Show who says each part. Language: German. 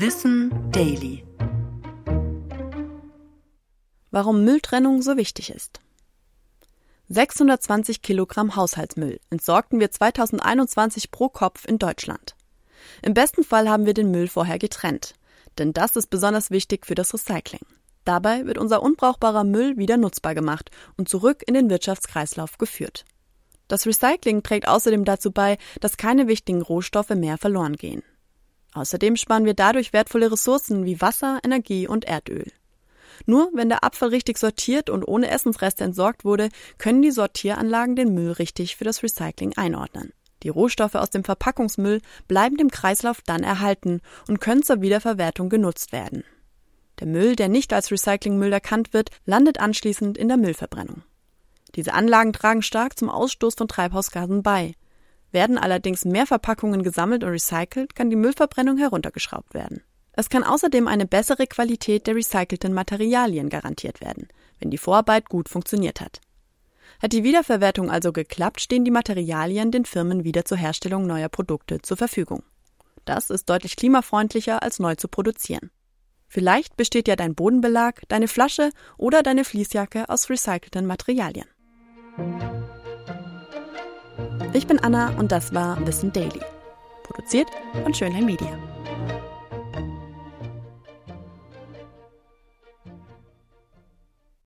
Speaker 1: Wissen Daily. Warum Mülltrennung so wichtig ist. 620 Kilogramm Haushaltsmüll entsorgten wir 2021 pro Kopf in Deutschland. Im besten Fall haben wir den Müll vorher getrennt, denn das ist besonders wichtig für das Recycling. Dabei wird unser unbrauchbarer Müll wieder nutzbar gemacht und zurück in den Wirtschaftskreislauf geführt. Das Recycling trägt außerdem dazu bei, dass keine wichtigen Rohstoffe mehr verloren gehen. Außerdem sparen wir dadurch wertvolle Ressourcen wie Wasser, Energie und Erdöl. Nur wenn der Abfall richtig sortiert und ohne Essensreste entsorgt wurde, können die Sortieranlagen den Müll richtig für das Recycling einordnen. Die Rohstoffe aus dem Verpackungsmüll bleiben dem Kreislauf dann erhalten und können zur Wiederverwertung genutzt werden. Der Müll, der nicht als Recyclingmüll erkannt wird, landet anschließend in der Müllverbrennung. Diese Anlagen tragen stark zum Ausstoß von Treibhausgasen bei. Werden allerdings mehr Verpackungen gesammelt und recycelt, kann die Müllverbrennung heruntergeschraubt werden. Es kann außerdem eine bessere Qualität der recycelten Materialien garantiert werden, wenn die Vorarbeit gut funktioniert hat. Hat die Wiederverwertung also geklappt, stehen die Materialien den Firmen wieder zur Herstellung neuer Produkte zur Verfügung. Das ist deutlich klimafreundlicher als neu zu produzieren. Vielleicht besteht ja dein Bodenbelag, deine Flasche oder deine Fließjacke aus recycelten Materialien. Ich bin Anna und das war Wissen Daily. Produziert von Schönlein Media.